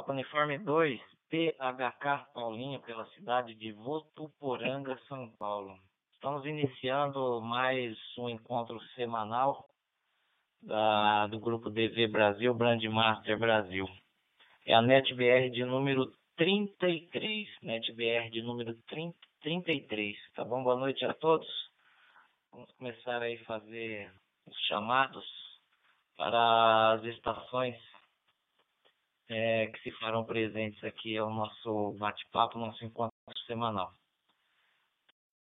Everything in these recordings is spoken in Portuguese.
Papa Uniforme 2, PHK Paulinho, pela cidade de Votuporanga, São Paulo. Estamos iniciando mais um encontro semanal da, do grupo DV Brasil, Brandmaster Brasil. É a NetBR de número 33, NetBR de número 30, 33, tá bom? Boa noite a todos. Vamos começar aí a fazer os chamados para as estações é, que se farão presentes aqui ao nosso bate-papo, nosso encontro semanal.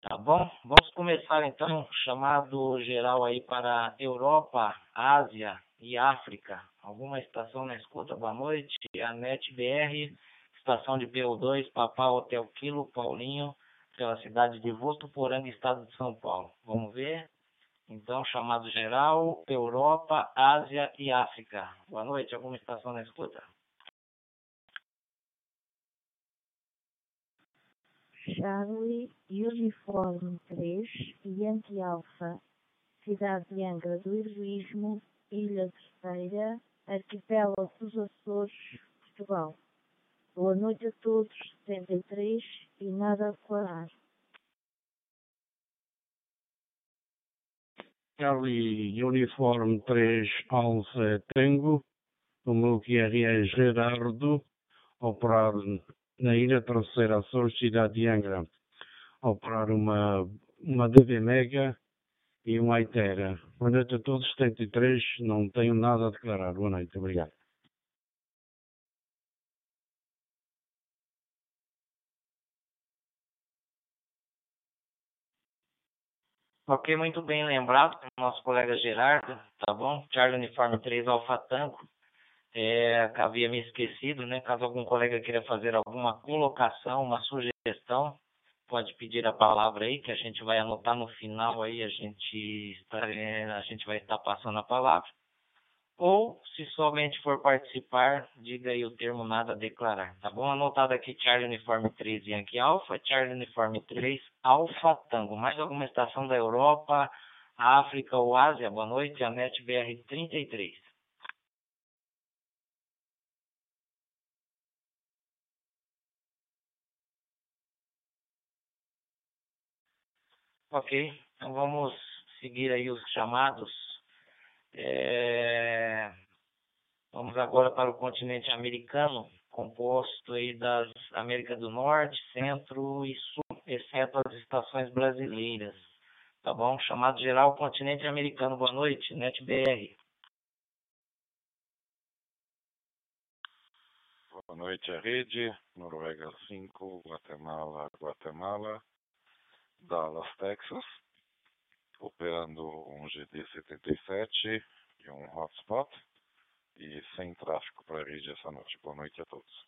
Tá bom? Vamos começar então chamado geral aí para Europa, Ásia e África. Alguma estação na escuta? Boa noite. A NetBR, estação de PO2, Papá Hotel Quilo, Paulinho, pela cidade de Votuporanga, estado de São Paulo. Vamos ver? Então, chamado geral, Europa, Ásia e África. Boa noite. Alguma estação na escuta? Charlie, Uniforme 3, Yankee Alpha, Cidade de Angra do Heroísmo, Ilha Terceira, Arquipélago dos Açores, Portugal. Boa noite a todos, 73 e nada a declarar. Charlie Uniforme 3 Alfa Tango, o meu QR é Gerardo, operar na Ilha Terceira, Açores, cidade de Angra, operar uma, uma DV Mega e uma Itera. Boa noite a todos, 73, não tenho nada a declarar. Boa noite, obrigado. Ok, muito bem lembrado nosso colega Gerardo, tá bom? Charlie Uniforme 3 Alfa Tango. É, havia me esquecido, né? Caso algum colega queira fazer alguma colocação, uma sugestão, pode pedir a palavra aí, que a gente vai anotar no final aí, a gente, está, é, a gente vai estar passando a palavra. Ou, se somente for participar, diga aí o termo nada a declarar, tá bom? Anotado aqui Charlie Uniforme 3 Yankee Alpha, Charlie Uniforme 3 Alpha Tango. Mais alguma estação da Europa, África ou Ásia? Boa noite, a NET BR 33. Ok, então vamos seguir aí os chamados. É... Vamos agora para o continente americano, composto aí das América do Norte, Centro e Sul, exceto as estações brasileiras. Tá bom? Chamado geral continente americano. Boa noite, NetBR. Boa noite, a rede. Noruega 5, Guatemala, Guatemala. Dallas, Texas, operando um GD77 e um hotspot e sem tráfego para a rede essa noite. Boa noite a todos.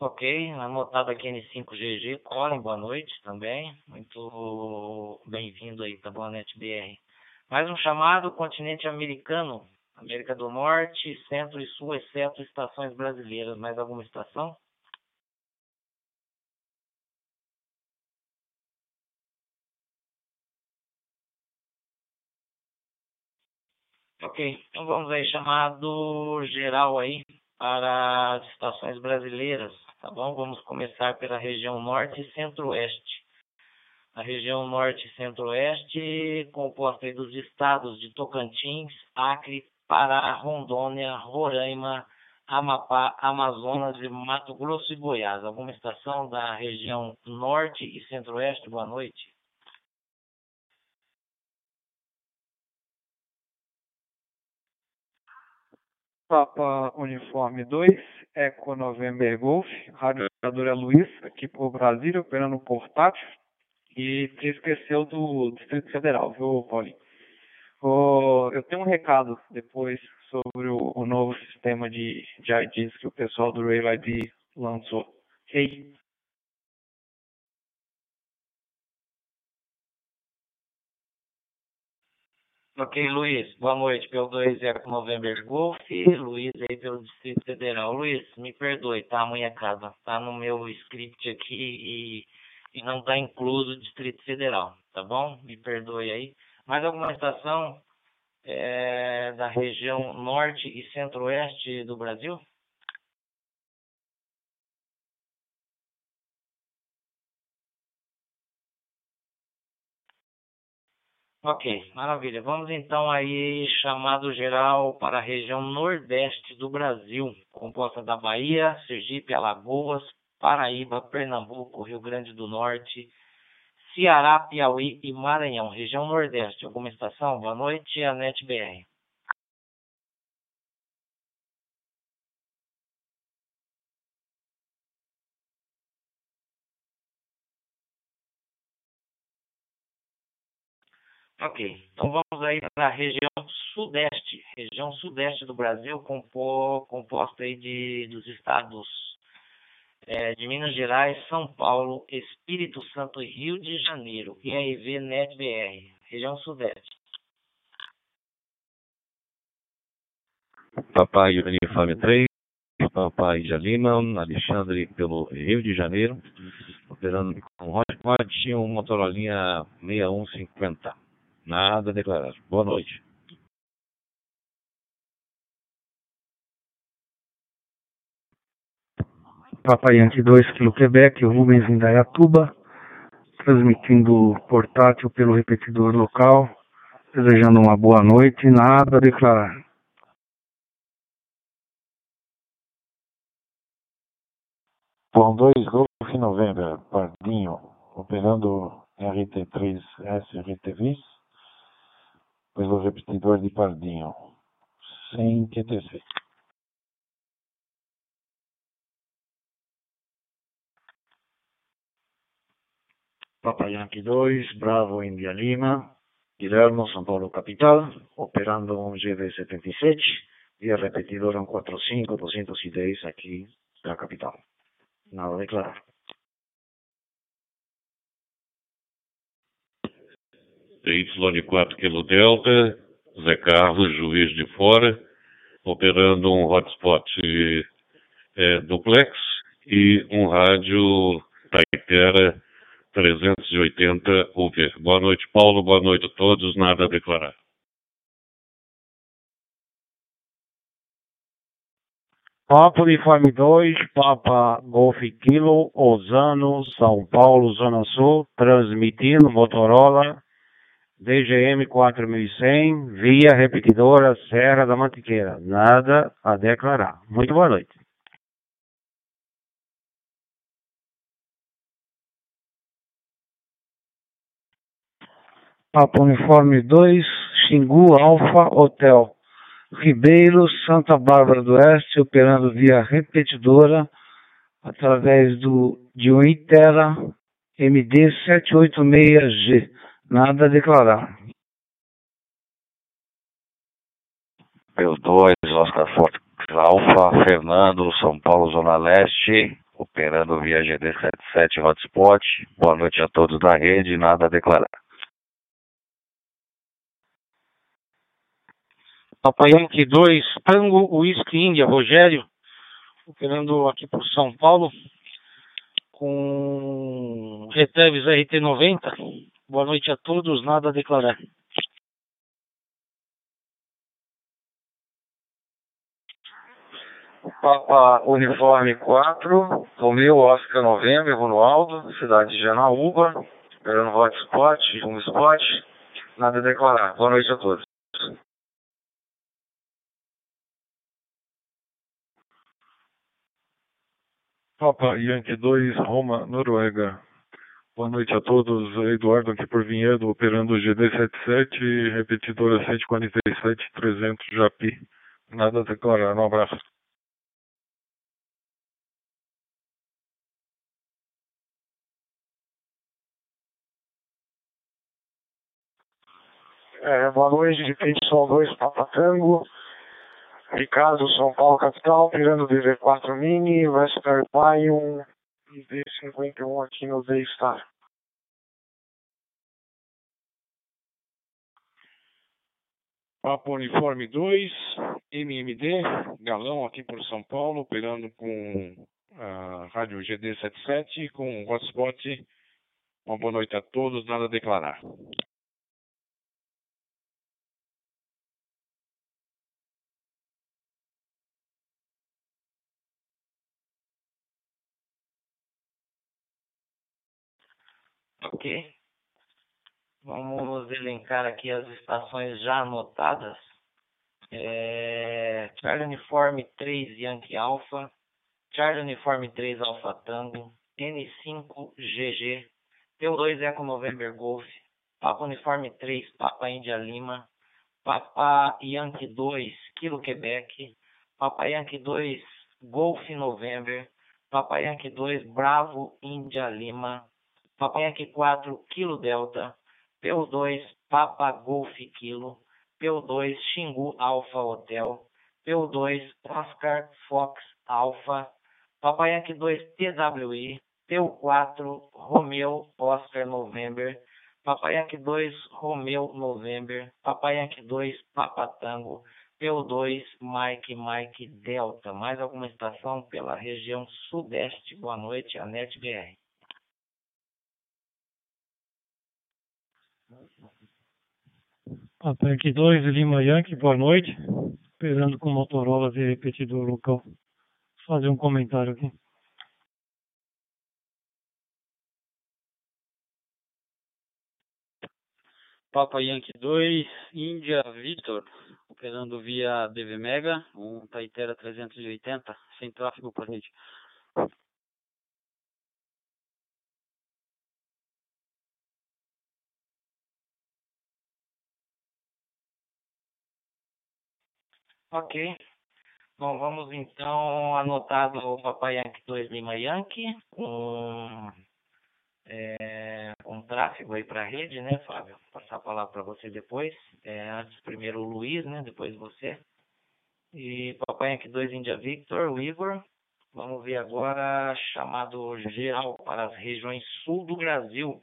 Ok, anotado aqui N5GG, Colin, boa noite também. Muito bem-vindo aí, tá bom, NetBR. Mais um chamado continente americano, América do Norte, Centro e Sul, exceto estações brasileiras. Mais alguma estação? Ok, então vamos aí, chamado geral aí para as estações brasileiras, tá bom? Vamos começar pela região Norte e Centro-Oeste a região norte e centro-oeste, composta dos estados de Tocantins, Acre, Pará, Rondônia, Roraima, Amapá, Amazonas e Mato Grosso e Goiás. Alguma estação da região norte e centro-oeste? Boa noite. Papa Uniforme 2, Eco November Golf, Radiadora Luiz, aqui por Brasília, operando portátil. E você esqueceu do Distrito Federal, viu, Paulinho? Oh, eu tenho um recado depois sobre o, o novo sistema de, de IDs que o pessoal do Rail ID lançou. Ok? Ok, Luiz. Boa noite. Pelo 2 Eco November Golf. Luiz aí pelo Distrito Federal. Luiz, me perdoe, tá? Amanhã casa. Tá no meu script aqui e e não está incluso o Distrito Federal, tá bom? Me perdoe aí. Mais alguma estação é, da região norte e centro-oeste do Brasil? Ok, maravilha. Vamos então aí chamado geral para a região nordeste do Brasil, composta da Bahia, Sergipe, Alagoas, Paraíba, Pernambuco, Rio Grande do Norte, Ceará, Piauí e Maranhão, região nordeste. Alguma estação? Boa noite, Anete BR. Ok, então vamos aí para a região sudeste, região sudeste do Brasil, compo, composta aí de, dos estados é, de Minas Gerais, São Paulo, Espírito Santo e Rio de Janeiro, IRV NET BR, região sudeste. Papai Uniforme 3, Papai de Alexandre pelo Rio de Janeiro, operando com Hotspot e um Motorolinha 6150. Nada a declarar. Boa noite. Papai Yankee 2, Kilo Quebec, Rubens em Dayatuba, transmitindo portátil pelo repetidor local, desejando uma boa noite, nada a declarar. Bom, 2 Golf November, Pardinho, operando RT3S RTVs, pelo repetidor de Pardinho, sem QTC. Papa Yankee 2, Bravo India Lima, Guilherme, São Paulo capital, operando um GD77, via repetidor 145 210 aqui da capital. Nada a declarar. Y4 Kilo Delta, Zé Carlos, Juiz de Fora, operando um hotspot é, duplex e um rádio Taitera 380 UV. Boa noite, Paulo. Boa noite a todos. Nada a declarar. Papa Uniforme 2, Papa Golf Kilo, Osano, São Paulo, Zona Sul, transmitindo Motorola DGM 4100 via repetidora Serra da Mantiqueira. Nada a declarar. Muito boa noite. Papa Uniforme 2, Xingu Alfa Hotel. Ribeiro, Santa Bárbara do Oeste, operando via repetidora através do de um Itera MD 786G. Nada a declarar. Pelo 2, Oscar Forte Alfa, Fernando, São Paulo, Zona Leste, operando via GD77 Hotspot. Boa noite a todos da rede, nada a declarar. Papai Yankee 2, Tango Whisky Índia, Rogério, operando aqui por São Paulo, com Reteves RT90. Boa noite a todos, nada a declarar. Papa Uniforme 4, Romeu Oscar Novembro, Ronaldo, cidade de Janaúba, esperando hotspot, um spot, nada a declarar. Boa noite a todos. Papa Yankee 2, Roma, Noruega. Boa noite a todos. Eduardo aqui por Vinhedo, operando GD77, repetidora 147-300 Japi. Nada a declarar. Um abraço. É, boa noite, Repetição 2, Papa Tango. Ricardo, São Paulo, capital, operando DV4 Mini, Pi 1 e D51 aqui no D-Star. Papo Uniforme 2, MMD, Galão aqui por São Paulo, operando com a rádio GD77 com hotspot Uma boa noite a todos, nada a declarar. Ok. Vamos elencar aqui as estações já anotadas. É, Charlie Uniforme 3 Yankee Alpha, Charlie Uniforme 3 Alpha Tango, N5 GG, P2 Eco November Golf, Papa Uniforme 3 Papa India Lima, Papa Yankee 2 Kilo Quebec, Papa Yankee 2 Golf November, Papa Yankee 2 Bravo India Lima, Papa Yankee 4 Kilo Delta, PO2 Papa Golf Kilo, PO2 Xingu Alpha Hotel, PO2 Oscar Fox Alpha, Papa Yankee 2 TWI, PO4 Romeo Oscar November, Papa Yankee 2 Romeo November, Papa Yankee 2 Papa Tango, PO2 Mike Mike Delta. Mais alguma estação pela região sudeste. Boa noite, Anete BR. Ataque 2, Lima Yankee, boa noite. Esperando com Motorola ver repetidor local. Vou fazer um comentário aqui. Papa Yankee 2, Índia Victor, operando via DV Mega, um Taitera 380, sem tráfego para rede. Ok. Bom, vamos então anotar o Papai Yankee 2 Lima Yankee com é, um tráfego aí para a rede, né, Fábio? Vou passar a palavra para você depois. É, antes, primeiro o Luiz, né? Depois você. E Papai Yankee 2 India Victor, o Igor. Vamos ver agora chamado geral para as regiões sul do Brasil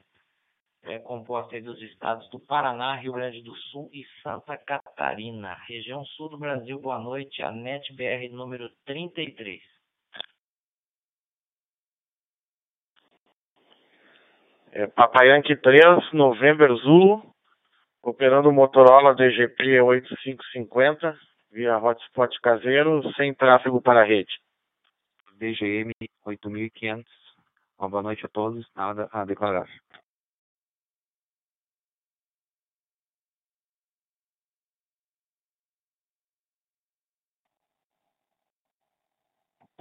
é composta dos estados do Paraná, Rio Grande do Sul e Santa Catarina. Região sul do Brasil, boa noite, a NetBR número 33. É, Papai Yankee 3, November Zulu, operando o Motorola DGP 8550 via hotspot caseiro, sem tráfego para a rede. DGM 8500. Uma boa noite a todos, nada a declarar.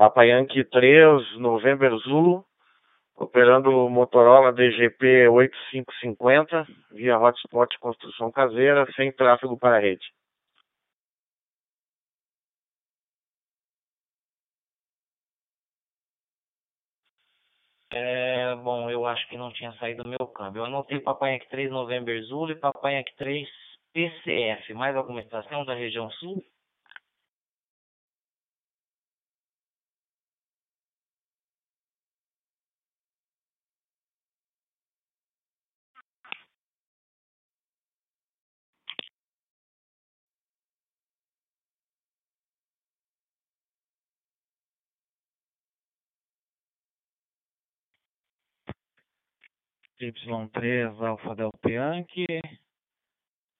Papa Yankee 3, November Zulu, operando Motorola DGP 8550 via hotspot construção caseira, sem tráfego para a rede. É, bom, eu acho que não tinha saído meu câmbio. Eu anotei Papai Yankee 3 November Zulu e Papai Yankee 3 PCF. Mais alguma estação da região sul? Y3 Alpha Delta Yankee,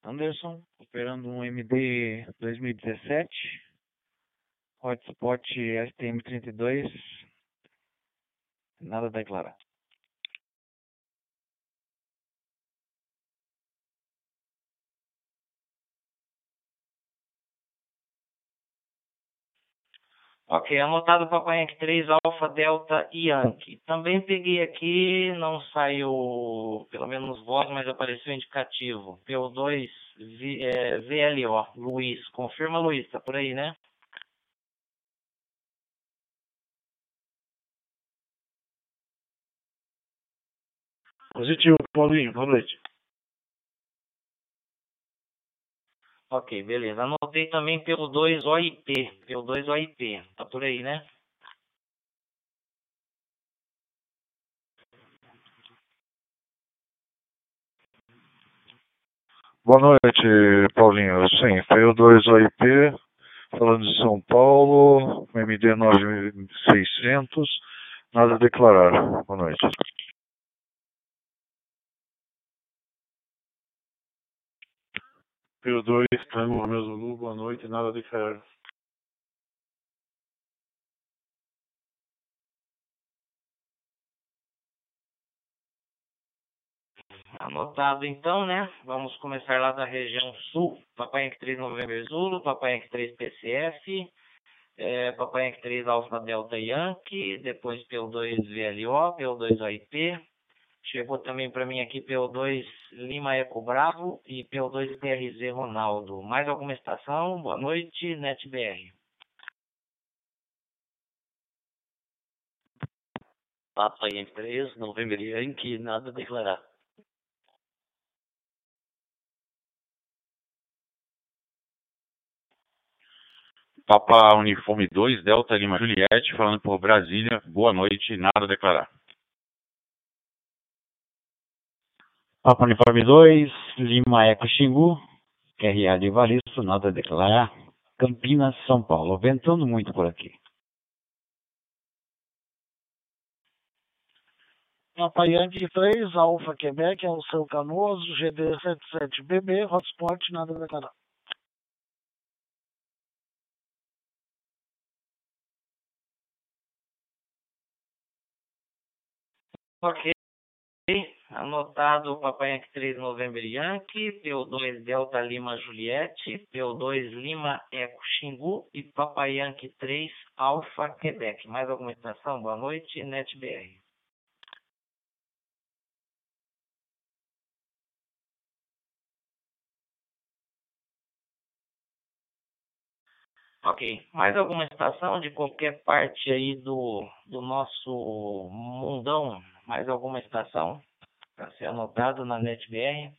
Anderson, operando um MD 2017, hotspot STM32, nada a declarar. Ok, anotado Papai Yankee 3 Alpha Delta Yankee. Também peguei aqui, não saiu pelo menos voz, mas apareceu indicativo. PO2 v, é, VLO, Luiz. Confirma, Luiz, tá por aí, né? Positivo, Paulinho, boa noite. Ok, beleza. Anotei também pelo 2 OIP. Pelo 2 OIP. Tá por aí, né? Boa noite, Paulinho. Sim, foi o 2 OIP, falando de São Paulo, MD 9600, nada a declarar. Boa noite. PO2, Tango Romeu Zulu, boa noite, nada de ferro. Anotado então, né? Vamos começar lá da região sul. Papai Yankee 3 November Zulu, Papai Yankee 3 PCF, é, Papai Yankee 3 Alpha Delta Yankee, depois PO2 VLO, PO2 OIP. Chegou também para mim aqui PO2 Lima Eco Bravo e PO2 PRZ Ronaldo. Mais alguma estação? Boa noite, NetBR. Papai Yankee 3 November Yankee, nada a declarar. Papa Uniforme 2, Delta Lima Juliette, falando por Brasília. Boa noite, nada a declarar. Papa Uniforme 2, Lima Eco Xingu, QRA de Valisto, nada a declarar. Campinas, São Paulo. Ventando muito por aqui. Papa Yankee 3, Alfa Quebec, é o seu Canoas, GD77BB, hotspot, nada a declarar. Ok. Anotado Papai Yankee 3 November Yankee, PO2 Delta Lima Juliette, PO2 Lima Eco Xingu e Papai Yankee 3 Alfa Quebec. Mais alguma estação? Boa noite, NetBR. Ok. Mais alguma estação de qualquer parte aí do, do nosso mundão? Mais alguma estação para ser anotado na NetBR?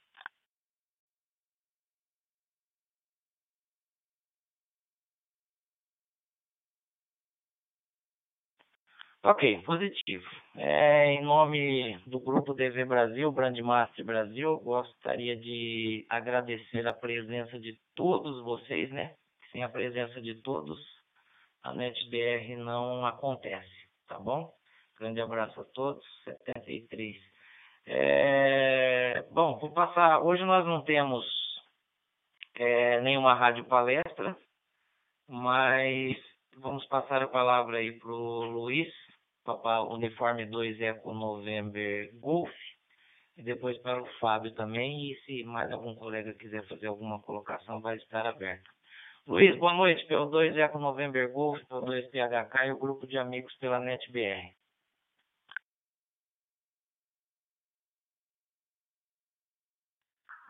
Ok, positivo. É, em nome do Grupo DV Brasil, Brandmaster Brasil, gostaria de agradecer a presença de todos vocês, né? sem a presença de todos, a NetBR não acontece, tá bom? Grande abraço a todos, 73. É, bom, vou passar. Hoje nós não temos é, nenhuma rádio palestra, mas vamos passar a palavra aí para o Luiz, Papá Uniforme 2 Eco November Golf, e depois para o Fábio também, e se mais algum colega quiser fazer alguma colocação, vai estar aberto. Luiz, boa noite. PO2 Eco November Golf, PO2 PHK e o grupo de amigos pela NetBR.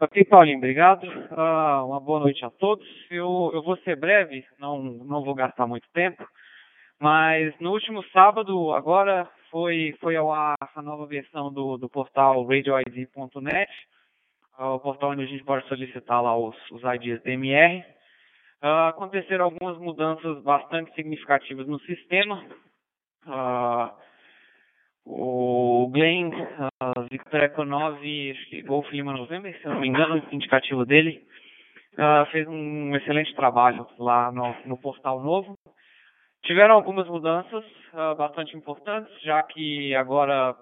Ok, Paulinho, obrigado. Uh, uma boa noite a todos. Eu, eu vou ser breve, não, não vou gastar muito tempo, mas no último sábado, agora, foi, foi ao ar a nova versão do, do portal radioid.net, uh, o portal onde a gente pode solicitar lá os, os IDs DMR. Uh, aconteceram algumas mudanças bastante significativas no sistema. Uh, o Glenn uh, Victor Eco 9, acho que Golf Lima November, se não me engano, o indicativo dele, uh, fez um excelente trabalho lá no, no portal novo. Tiveram algumas mudanças uh, bastante importantes, já que agora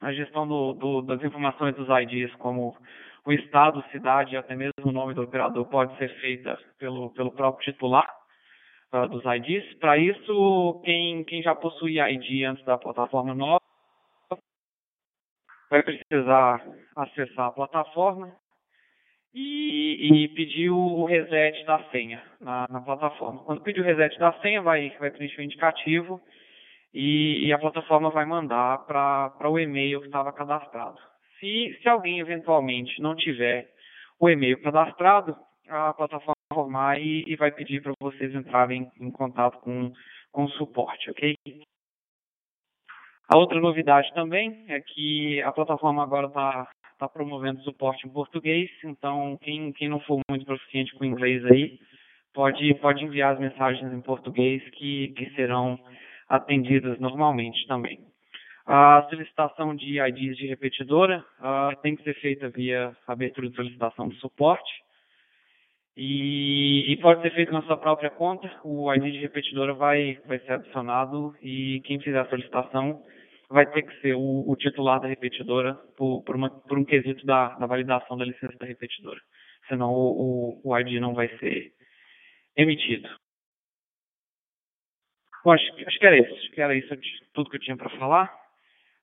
a gestão do, do, das informações dos IDs, como o estado, cidade e até mesmo o nome do operador pode ser feita pelo, pelo próprio titular uh, dos IDs. Para isso, quem, quem já possui ID antes da plataforma nova vai precisar acessar a plataforma e, e pedir o reset da senha na, na, plataforma. Quando pedir o reset da senha, vai, vai preencher o indicativo e, e a plataforma vai mandar para o e-mail que estava cadastrado. Se, se alguém eventualmente não tiver o e-mail cadastrado, a plataforma vai informar e, e vai pedir para vocês entrarem em contato com, com o suporte, ok? A outra novidade também é que a plataforma agora está tá promovendo suporte em português, então quem, quem não for muito proficiente com inglês aí, pode, pode enviar as mensagens em português que, que serão atendidas normalmente também. A solicitação de IDs de repetidora uh, tem que ser feita via abertura de solicitação de suporte e, e, pode ser feito na sua própria conta. O ID de repetidora vai, vai ser adicionado e quem fizer a solicitação vai ter que ser o, o titular da repetidora por, por, uma, por um quesito da, da, validação da licença da repetidora. senão o, o, o ID não vai ser emitido. Bom, acho, acho que era isso. Acho que era isso tudo que eu tinha para falar.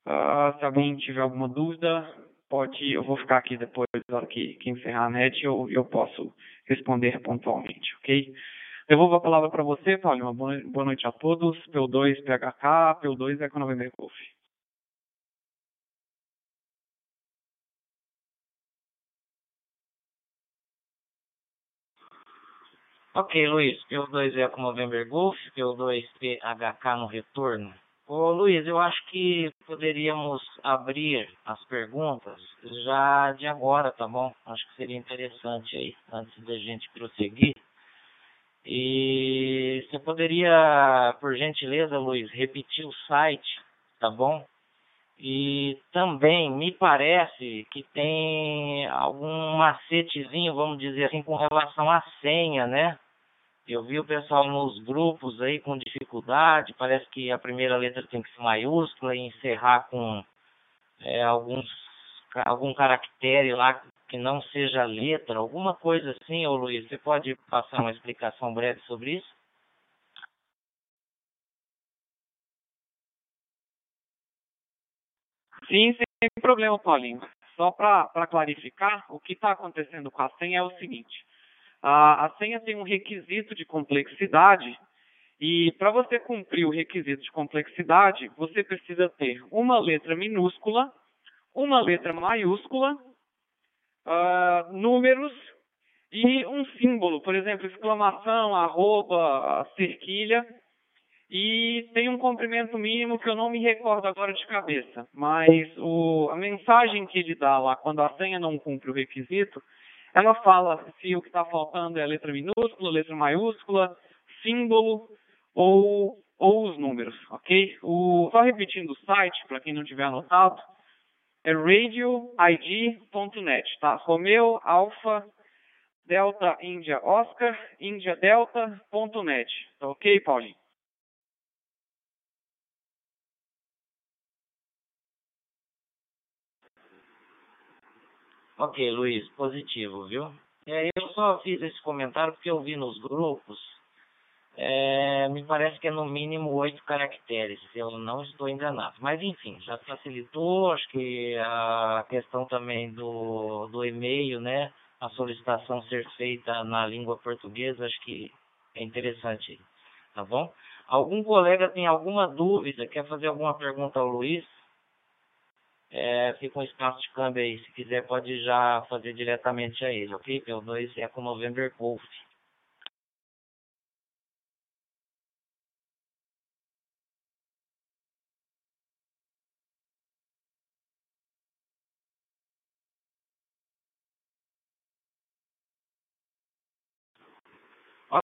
Uh, se alguém tiver alguma dúvida, pode. Eu vou ficar aqui depois, na hora que, que encerrar a net, eu, eu posso responder pontualmente, ok? Devolvo a palavra para você, Paulo. Uma boa, noite a todos. PO2 PHK, PO2 Econovender Golf. Ok, Luiz, PO2 é com November Golf, PO2 PHK no retorno. Ô Luiz, eu acho que poderíamos abrir as perguntas já de agora, tá bom? Acho que seria interessante aí, antes da gente prosseguir. E você poderia, por gentileza, Luiz, repetir o site, tá bom? E também me parece que tem algum macetezinho, vamos dizer assim, com relação à senha, né? Eu vi o pessoal nos grupos aí com dificuldade, parece que a primeira letra tem que ser maiúscula e encerrar com é, alguns, algum caractere lá que não seja letra, alguma coisa assim, ô Luiz, você pode passar uma explicação breve sobre isso? Sim, sem problema, Paulinho. Só para clarificar, o que está acontecendo com a senha é o seguinte: a, a senha tem um requisito de complexidade e para você cumprir o requisito de complexidade, você precisa ter uma letra minúscula, uma letra maiúscula, uh, números e um símbolo, por exemplo, exclamação, arroba, cerquilha, e tem um comprimento mínimo que eu não me recordo agora de cabeça, mas o, a mensagem que ele dá lá quando a senha não cumpre o requisito ela fala se o que está faltando é letra minúscula, letra maiúscula, símbolo ou, ou os números, ok? O, só repetindo o site, para quem não tiver anotado, é radioid.net, tá? Romeo, Alfa, Delta, Índia, Oscar, Índia, Delta.net, tá ok, Paulinho? Ok, Luiz, positivo, viu? É, eu só fiz esse comentário porque eu vi nos grupos. É, me parece que é no mínimo oito caracteres, se eu não estou enganado. Mas enfim, já facilitou, acho que a questão também do, do e-mail, né? A solicitação ser feita na língua portuguesa, acho que é interessante, tá bom? Algum colega tem alguma dúvida, quer fazer alguma pergunta ao Luiz? É, fica um espaço de câmbio aí. Se quiser, pode já fazer diretamente a ele, ok? Pelo 2 é com November Golf.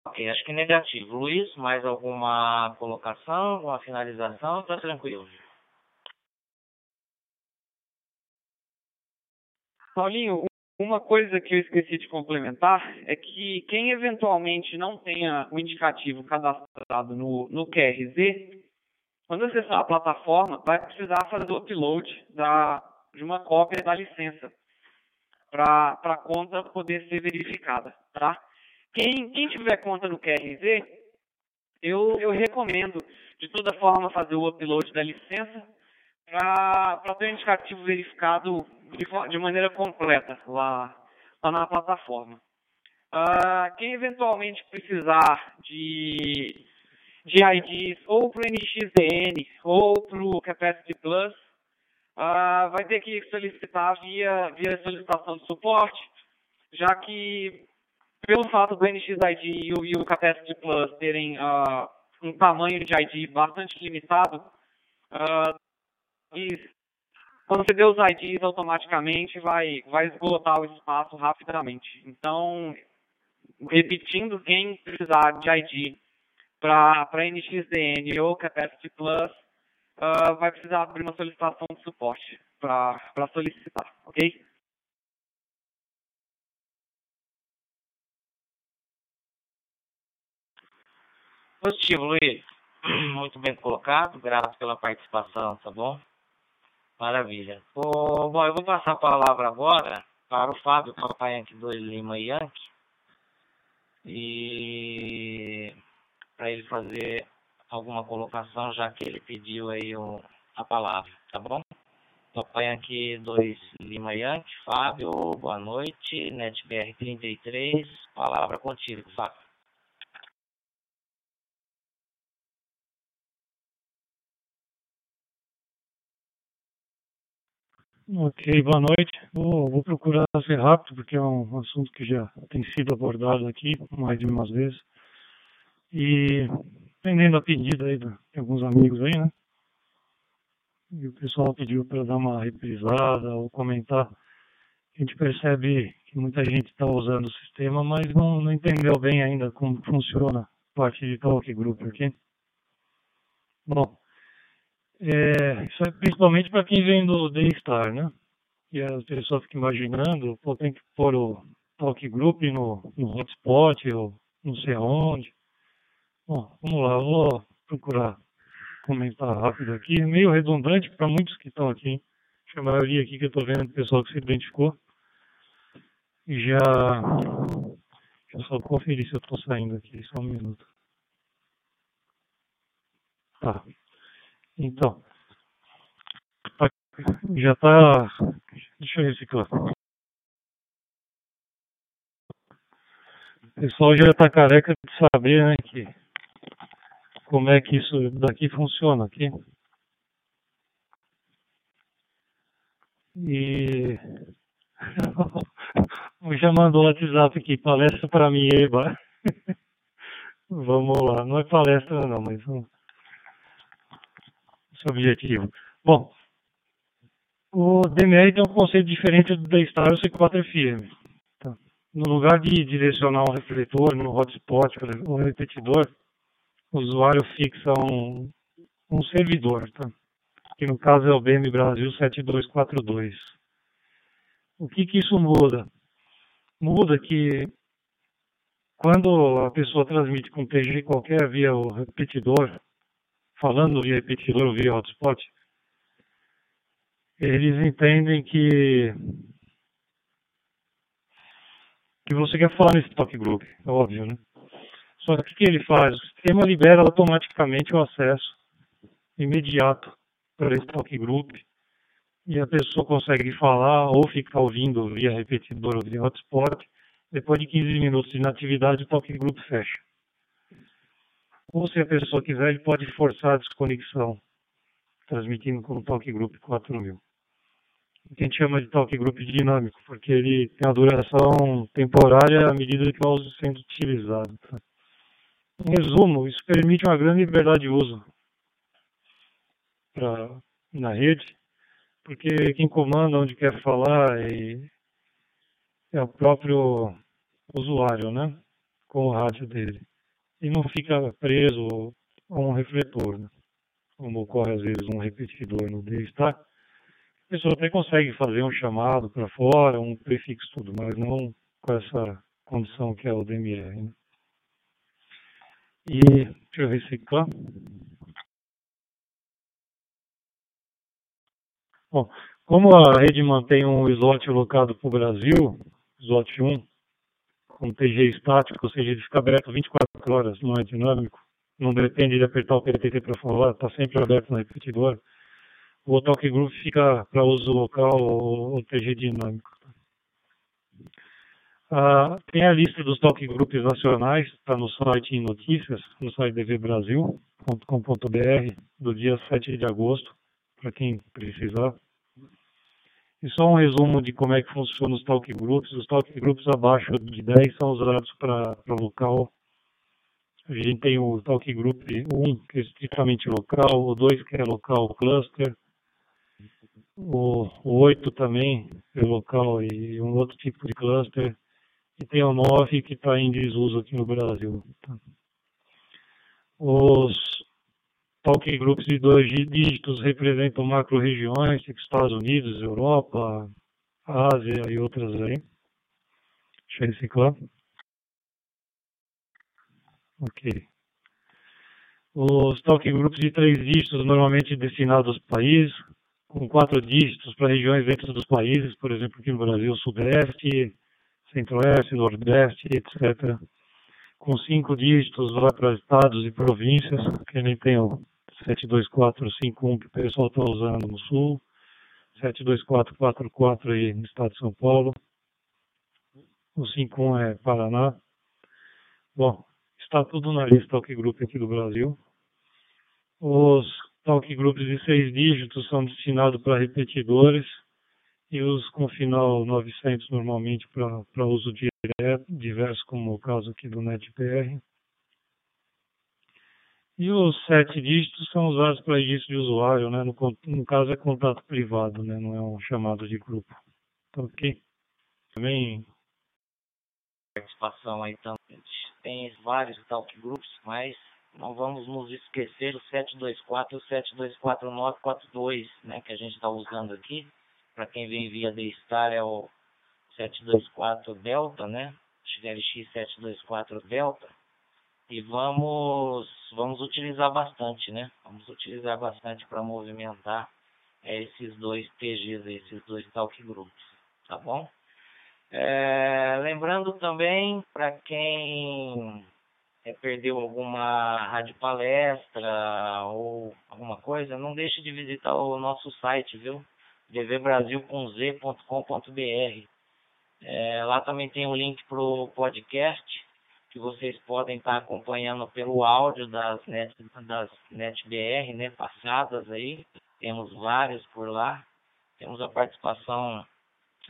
Ok, acho que negativo. Luiz, mais alguma colocação, alguma finalização? Tá tranquilo. Paulinho, uma coisa que eu esqueci de complementar é que quem eventualmente não tenha o indicativo cadastrado no, no QRZ, quando acessar a plataforma, vai precisar fazer o upload da, de uma cópia da licença para a conta poder ser verificada, tá? Quem, quem tiver conta no QRZ, eu, eu recomendo de toda forma fazer o upload da licença para ter o indicativo verificado de, de maneira completa lá, lá na plataforma. Uh, quem eventualmente precisar de, de IDs ou para o NXDN ou para o Capacity Plus, uh, vai ter que solicitar via, via solicitação de suporte, já que pelo fato do NXID e o, e o Capacity Plus terem uh, um tamanho de ID bastante limitado, uh, quando você dê os IDs, automaticamente vai, vai esgotar o espaço rapidamente. Então, repetindo, quem precisar de ID para NXDN ou Capacity Plus, uh, vai precisar abrir uma solicitação de suporte para solicitar, ok? Positivo, Luiz. Muito bem colocado, graças pela participação, tá bom? Maravilha. Oh, bom, eu vou passar a palavra agora para o Fábio Papai Yankee 2 Lima Yankee e para ele fazer alguma colocação, já que ele pediu aí o, a palavra, tá bom? Papai Yankee 2 Lima Yankee, Fábio, boa noite, NetBR 33, palavra contigo, Fábio. Ok, boa noite. Vou, vou, procurar ser rápido, porque é um assunto que já tem sido abordado aqui mais de umas vezes. E atendendo a pedido aí de alguns amigos aí, né? E o pessoal pediu para dar uma reprisada ou comentar. A gente percebe que muita gente está usando o sistema, mas não, não entendeu bem ainda como funciona a parte de talk group aqui. Bom, é, isso é principalmente para quem vem do Daystar, né? E a pessoa fica imaginando, pô, tem que pôr o talk group no, no hotspot ou não sei aonde. Bom, vamos lá, vou procurar comentar rápido aqui, meio redundante para muitos que estão aqui. Que a maioria aqui que eu estou vendo o pessoal que se identificou. E já. Deixa eu só conferir se eu estou saindo aqui, só um minuto. Tá. Então, já está. Deixa eu reciclar. O pessoal já está careca de saber né, que, como é que isso daqui funciona aqui. E já mandou o WhatsApp aqui, palestra para mim, Eba. Vamos lá, não é palestra não, mas esse objetivo. Bom, o DMR tem um conceito diferente do da Star C4 FM. Tá. No lugar de direcionar um refletor no hotspot ou repetidor, o usuário fixa um, um servidor, tá? que no caso é o BM Brasil 7242. O que, que isso muda? Muda que quando a pessoa transmite com TG qualquer via o repetidor, falando via repetidor via hotspot, eles entendem que que você quer falar nesse talk group, é óbvio, né? Só que o que ele faz? O sistema libera automaticamente o acesso imediato para esse talk group e a pessoa consegue falar ou ficar ouvindo via repetidor ou via hotspot. Depois de 15 minutos de inatividade, o talk group fecha ou se a pessoa quiser, ele pode forçar a desconexão, transmitindo com o Talk Group 4000. Que a gente chama de Talk Group dinâmico, porque ele tem a duração temporária à medida que o uso sendo utilizado. Tá? Em resumo, isso permite uma grande liberdade de uso pra, na rede, porque quem comanda onde quer falar é, é o próprio usuário, né? Com o rádio dele e não fica preso a um refletor, né? como ocorre às vezes um repetidor no D-Star. A pessoa até consegue fazer um chamado para fora, um prefixo tudo, mas não com essa condição que é o DMR. Né? E deixa eu reciclar. Bom, como a rede mantém um slot locado para o Brasil, slot 1, um TG estático, ou seja, ele fica aberto 24 horas, não é dinâmico, não depende de apertar o PTT para falar, está sempre aberto no repetidor. O Talk Group fica para uso local ou TG dinâmico. Ah, tem a lista dos Talk Groups nacionais, está no site em notícias, no site dvbrasil.com.br, do dia 7 de agosto, para quem precisar. E só um resumo de como é que funciona os talk groups. Os talk groups abaixo de 10 são usados para local. A gente tem o talk group 1, que é estritamente local, o 2 que é local cluster, o, o 8 também é local e um outro tipo de cluster, e tem o 9 que está em desuso aqui no Brasil. Os Talk Groups de dois dígitos representam macro-regiões, tipo Estados Unidos, Europa, Ásia e outras aí. Deixa eu reciclar. Ok. Os Talk Groups de três dígitos, normalmente destinados aos países, com quatro dígitos para regiões dentro dos países, por exemplo, aqui no Brasil, Sudeste, Centro-Oeste, Nordeste, etc. Com cinco dígitos vai para estados e províncias, que nem tem o 72451 que o pessoal está usando no Sul, 72444 aí no estado de São Paulo, o 51 é Paraná. Bom, está tudo na lista Talk Group aqui do Brasil. Os Talk Groups de seis dígitos são destinados para repetidores e os com final 900 normalmente para uso direto, diverso, como o caso aqui do NetBR. E os sete dígitos são usados para registro de usuário, né? No, no, caso é contato privado, né? Não é um chamado de grupo. Tá ok? Também participação aí também. Tem vários talk groups, mas não vamos nos esquecer do 724 e o 724942, né, que a gente está usando aqui. Para quem vem via D-Star é o 724 Delta, né? XLX 724 Delta. E vamos, vamos utilizar bastante, né? Vamos utilizar bastante para movimentar é, esses dois TGs, esses dois talk groups, tá bom? É, lembrando também para quem é, perdeu alguma rádio palestra ou alguma coisa, não deixe de visitar o nosso site, viu? dvbrasil.com.br. É, lá também tem um link para o podcast, que vocês podem estar acompanhando pelo áudio das, net, das NetBR, né, passadas aí. Temos vários por lá. Temos a participação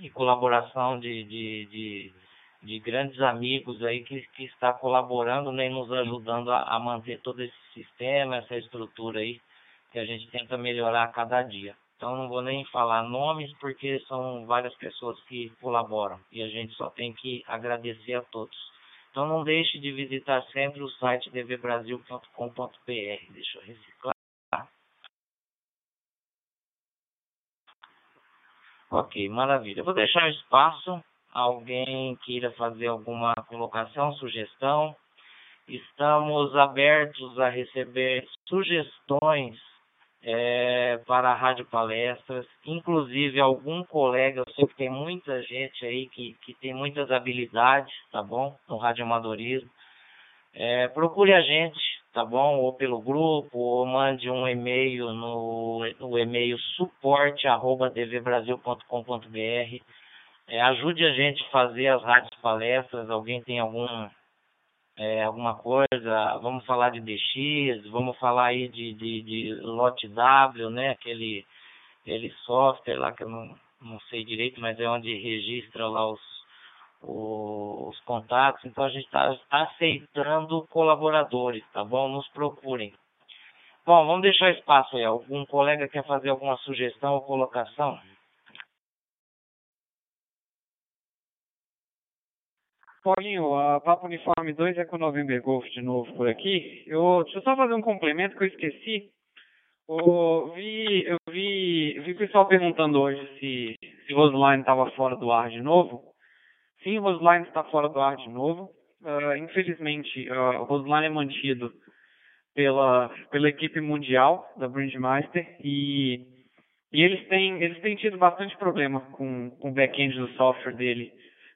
e colaboração de, de, de, de grandes amigos aí que, que está colaborando né, e nos ajudando a, a manter todo esse sistema, essa estrutura aí que a gente tenta melhorar a cada dia. Então não vou nem falar nomes porque são várias pessoas que colaboram e a gente só tem que agradecer a todos. Então não deixe de visitar sempre o site dvbrasil.com.br. Deixa eu reciclar. Ok, maravilha. Vou deixar espaço. Alguém queira fazer alguma colocação, sugestão. Estamos abertos a receber sugestões é, para a Rádio Palestras, inclusive algum colega, eu sei que tem muita gente aí que, que tem muitas habilidades, tá bom? No radioamadorismo. É, procure a gente, tá bom? Ou pelo grupo, ou mande um e-mail no, no e-mail suporte.tvbrasil.com.br. É, ajude a gente a fazer as rádios palestras. Alguém tem algum é, alguma coisa, vamos falar de DX, vamos falar aí de, de, de Lot W, né? Aquele, aquele software lá que eu não, não sei direito, mas é onde registra lá os, os, os contatos. Então a gente está aceitando colaboradores, tá bom? Nos procurem. Bom, vamos deixar espaço aí. Algum colega quer fazer alguma sugestão ou colocação? Paulinho, a Papo Uniforme 2 é com o November Golf de novo por aqui. Eu, deixa eu só fazer um complemento que eu esqueci. Eu vi, eu vi, vi o pessoal perguntando hoje se, se Roseline estava fora do ar de novo. Sim, Roseline está fora do ar de novo. Uh, infelizmente, uh, Roseline é mantido pela, pela equipe mundial da Brandmeister e, e eles, têm, eles têm tido bastante problema com, com o back-end do software dele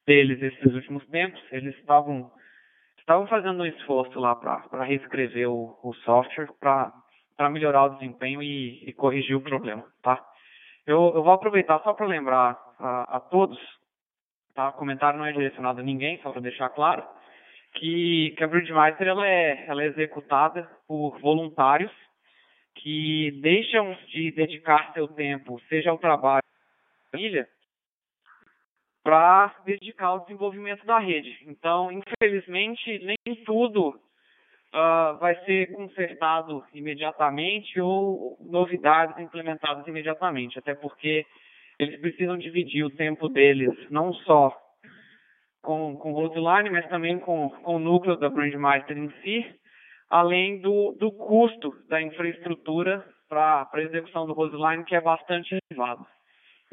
deles esses últimos tempos, eles estavam estavam fazendo um esforço lá para reescrever o, o software para melhorar o desempenho e, e, corrigir o problema, tá? Eu, eu vou aproveitar só para lembrar a, a, todos, tá? O comentário não é direcionado a ninguém, só para deixar claro, que, que a Bridgemeister ela é, ela é executada por voluntários que deixam de dedicar seu tempo, seja ao trabalho, família, para dedicar ao desenvolvimento da rede. Então, infelizmente, nem tudo uh, vai ser consertado imediatamente ou novidades implementadas imediatamente, até porque eles precisam dividir o tempo deles não só com, com o Roseline, mas também com, com o núcleo da Brandmaster em si, além do, do custo da infraestrutura para a execução do Roseline, que é bastante elevado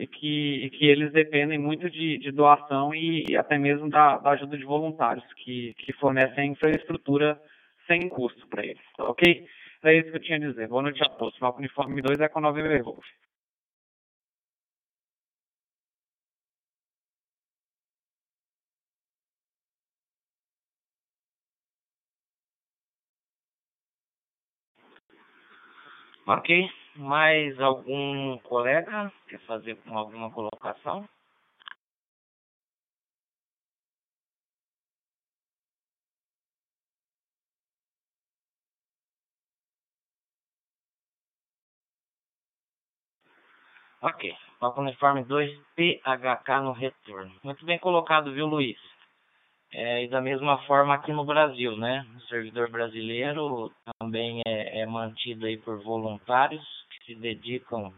e que, e que eles dependem muito de, de doação e, e, até mesmo da, da, ajuda de voluntários que, que fornecem infraestrutura sem custo para eles, tá, ok? É isso que eu tinha a dizer. Boa noite a todos. Mapa Uniforme 2 é com 9 Wolf. Ok. Mais algum colega quer fazer alguma colocação? Ok. Papa Uniforme 2, PHK no retorno. Muito bem colocado, viu, Luiz? É, e da mesma forma aqui no Brasil, né? O servidor brasileiro também é, é mantido aí por voluntários se dedicam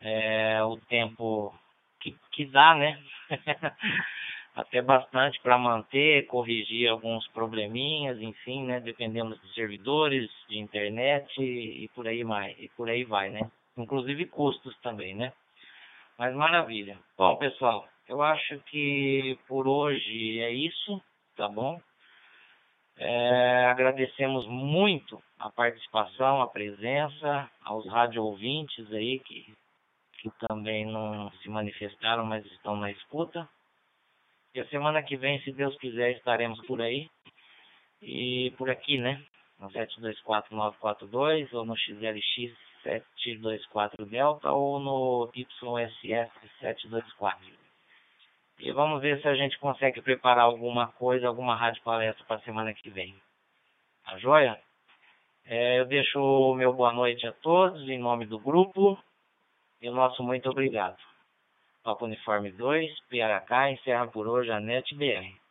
é, o tempo que, que dá, né? Até bastante para manter, corrigir alguns probleminhas, enfim, né? Dependendo dos servidores, de internet e, e por aí mais, e por aí vai, né? Inclusive custos também, né? Mas maravilha. Bom, pessoal, eu acho que por hoje é isso, tá bom? É, agradecemos muito a participação, a presença, aos rádio ouvintes aí que, que também não se manifestaram, mas estão na escuta. E a semana que vem, se Deus quiser, estaremos por aí. E por aqui, né? No 724942 ou no XLX 724 Delta ou no YSF 724. E vamos ver se a gente consegue preparar alguma coisa, alguma rádio palestra para semana que vem. Tá joia? É, eu deixo o meu boa noite a todos em nome do grupo e o nosso muito obrigado. Papo Uniforme 2, PHK, encerra por hoje a NetBR.